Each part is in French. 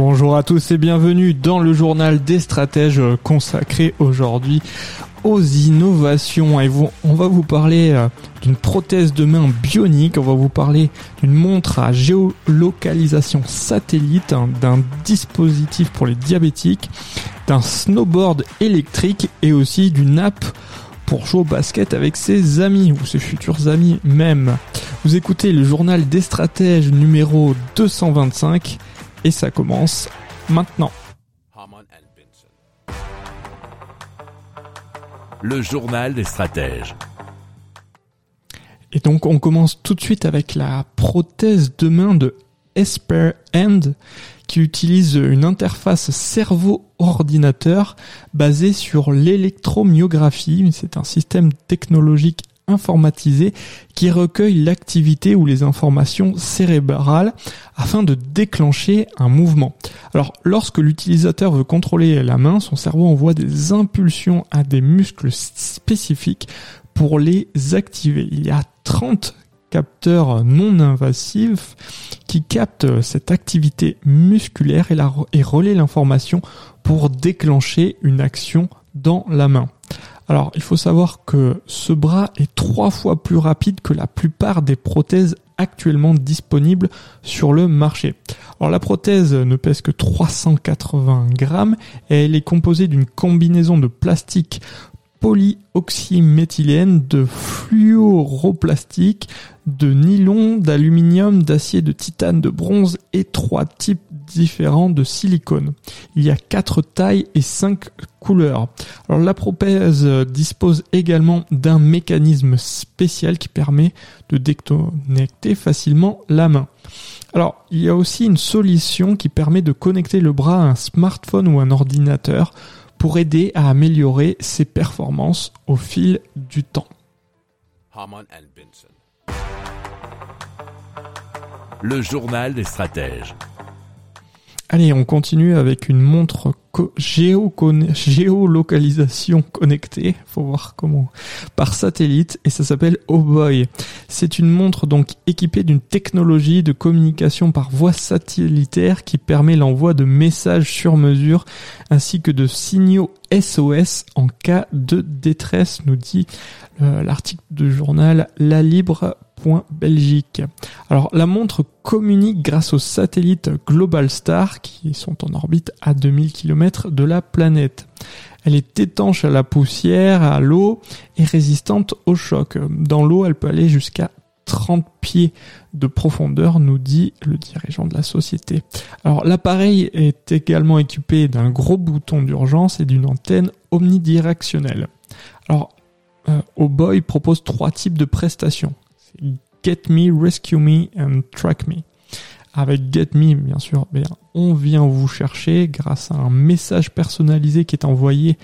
Bonjour à tous et bienvenue dans le journal des stratèges consacré aujourd'hui aux innovations. Et on va vous parler euh, d'une prothèse de main bionique, on va vous parler d'une montre à géolocalisation satellite, hein, d'un dispositif pour les diabétiques, d'un snowboard électrique et aussi d'une app pour jouer au basket avec ses amis ou ses futurs amis même. Vous écoutez le journal des stratèges numéro 225 et ça commence maintenant. Le journal des stratèges. Et donc on commence tout de suite avec la prothèse de main de Esper Hand qui utilise une interface cerveau-ordinateur basée sur l'électromyographie. C'est un système technologique informatisé qui recueille l'activité ou les informations cérébrales afin de déclencher un mouvement. Alors lorsque l'utilisateur veut contrôler la main, son cerveau envoie des impulsions à des muscles spécifiques pour les activer. Il y a 30 capteurs non invasifs qui captent cette activité musculaire et, la, et relaient l'information pour déclencher une action dans la main. Alors, il faut savoir que ce bras est trois fois plus rapide que la plupart des prothèses actuellement disponibles sur le marché. Alors la prothèse ne pèse que 380 grammes et elle est composée d'une combinaison de plastique polyoxyméthylène, de fluoroplastique, de nylon, d'aluminium, d'acier, de titane, de bronze et trois types différents de silicone. Il y a quatre tailles et cinq couleurs. Alors la prothèse dispose également d'un mécanisme spécial qui permet de déconnecter facilement la main. Alors, il y a aussi une solution qui permet de connecter le bras à un smartphone ou un ordinateur pour aider à améliorer ses performances au fil du temps. Le journal des stratèges. Allez, on continue avec une montre géolocalisation connectée, faut voir comment, par satellite, et ça s'appelle Oh Boy. C'est une montre donc équipée d'une technologie de communication par voie satellitaire qui permet l'envoi de messages sur mesure ainsi que de signaux SOS en cas de détresse, nous dit euh, l'article de journal La Libre.Belgique. Alors la montre communique grâce aux satellites Global Star qui sont en orbite à 2000 km de la planète. Elle est étanche à la poussière, à l'eau et résistante au choc. Dans l'eau, elle peut aller jusqu'à 30 pieds de profondeur, nous dit le dirigeant de la société. Alors l'appareil est également équipé d'un gros bouton d'urgence et d'une antenne omnidirectionnelle. Alors euh, Oboy propose trois types de prestations. Get Me, Rescue Me and Track Me. Avec Get Me, bien sûr, ben, on vient vous chercher grâce à un message personnalisé qui est envoyé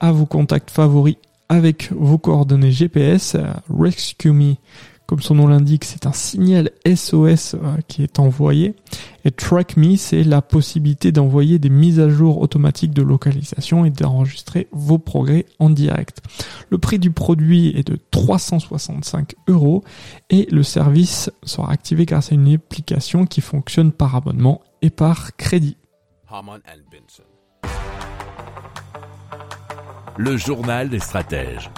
à vos contacts favoris avec vos coordonnées GPS. Euh, Rescue Me, comme son nom l'indique, c'est un signal SOS euh, qui est envoyé. Et Track Me, c'est la possibilité d'envoyer des mises à jour automatiques de localisation et d'enregistrer vos progrès en direct. Le prix du produit est de 365 euros et le service sera activé grâce à une application qui fonctionne par abonnement et par crédit. Le journal des stratèges.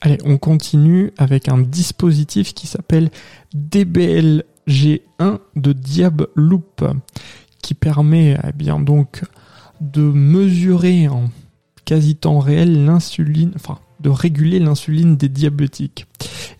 Allez, on continue avec un dispositif qui s'appelle DBLG1 de Diabloop qui permet eh bien donc de mesurer en quasi temps réel l'insuline, enfin de réguler l'insuline des diabétiques.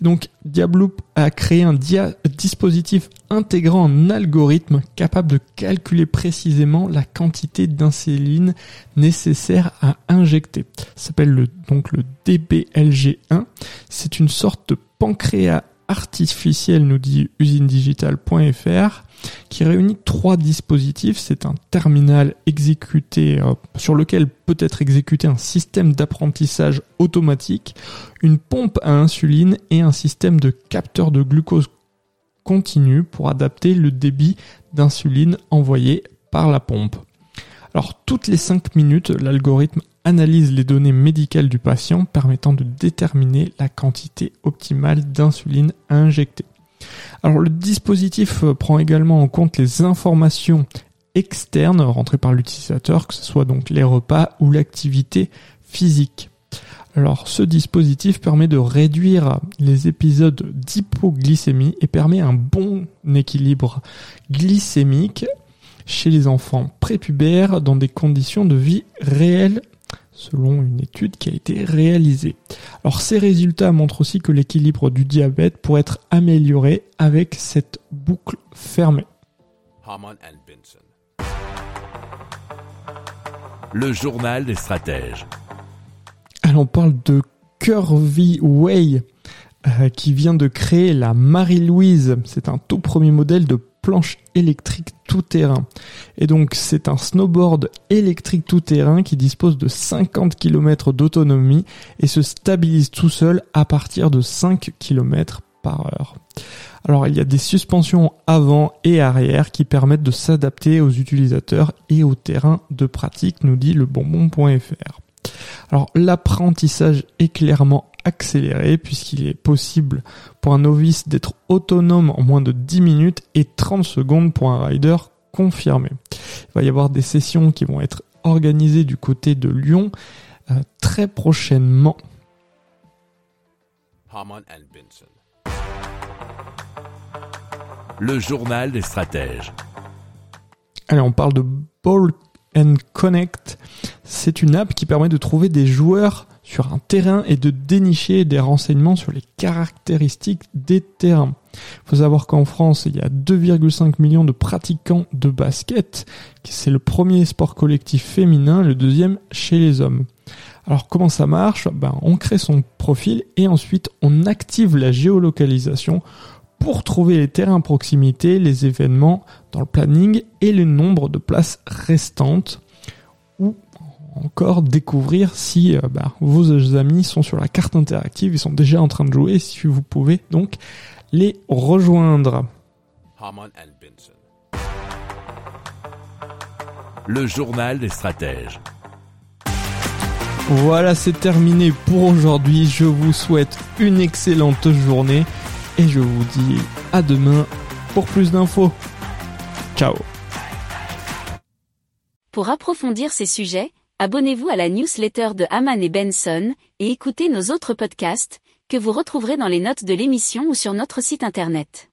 Donc Diabloop a créé un dia- dispositif intégrant un algorithme capable de calculer précisément la quantité d'insuline nécessaire à injecter. S'appelle le, donc le DBLG1. C'est une sorte de pancréas artificielle, nous dit usinedigital.fr, qui réunit trois dispositifs. C'est un terminal exécuté, euh, sur lequel peut être exécuté un système d'apprentissage automatique, une pompe à insuline et un système de capteur de glucose continu pour adapter le débit d'insuline envoyé par la pompe. Alors toutes les 5 minutes, l'algorithme analyse les données médicales du patient permettant de déterminer la quantité optimale d'insuline à injecter. Alors le dispositif euh, prend également en compte les informations externes rentrées par l'utilisateur, que ce soit donc les repas ou l'activité physique. Alors ce dispositif permet de réduire les épisodes d'hypoglycémie et permet un bon équilibre glycémique chez les enfants prépubères dans des conditions de vie réelles selon une étude qui a été réalisée. Alors ces résultats montrent aussi que l'équilibre du diabète pourrait être amélioré avec cette boucle fermée. Le journal des stratèges. Alors on parle de Curvy Way euh, qui vient de créer la Marie-Louise. C'est un tout premier modèle de planche électrique tout-terrain. Et donc c'est un snowboard électrique tout-terrain qui dispose de 50 km d'autonomie et se stabilise tout seul à partir de 5 km par heure. Alors il y a des suspensions avant et arrière qui permettent de s'adapter aux utilisateurs et au terrain de pratique, nous dit le bonbon.fr. Alors l'apprentissage est clairement accéléré puisqu'il est possible pour un novice d'être autonome en moins de 10 minutes et 30 secondes pour un rider confirmé. Il va y avoir des sessions qui vont être organisées du côté de Lyon euh, très prochainement. Le journal des stratèges. Allez, on parle de Ball and Connect. C'est une app qui permet de trouver des joueurs sur un terrain et de dénicher des renseignements sur les caractéristiques des terrains. Il faut savoir qu'en France, il y a 2,5 millions de pratiquants de basket. C'est le premier sport collectif féminin, le deuxième chez les hommes. Alors comment ça marche? Ben, On crée son profil et ensuite on active la géolocalisation pour trouver les terrains à proximité, les événements dans le planning et le nombre de places restantes ou encore découvrir si euh, bah, vos amis sont sur la carte interactive, ils sont déjà en train de jouer, si vous pouvez donc les rejoindre. Le journal des stratèges. Voilà, c'est terminé pour aujourd'hui. Je vous souhaite une excellente journée et je vous dis à demain pour plus d'infos. Ciao Pour approfondir ces sujets, abonnez-vous à la newsletter de Haman et Benson et écoutez nos autres podcasts que vous retrouverez dans les notes de l'émission ou sur notre site internet.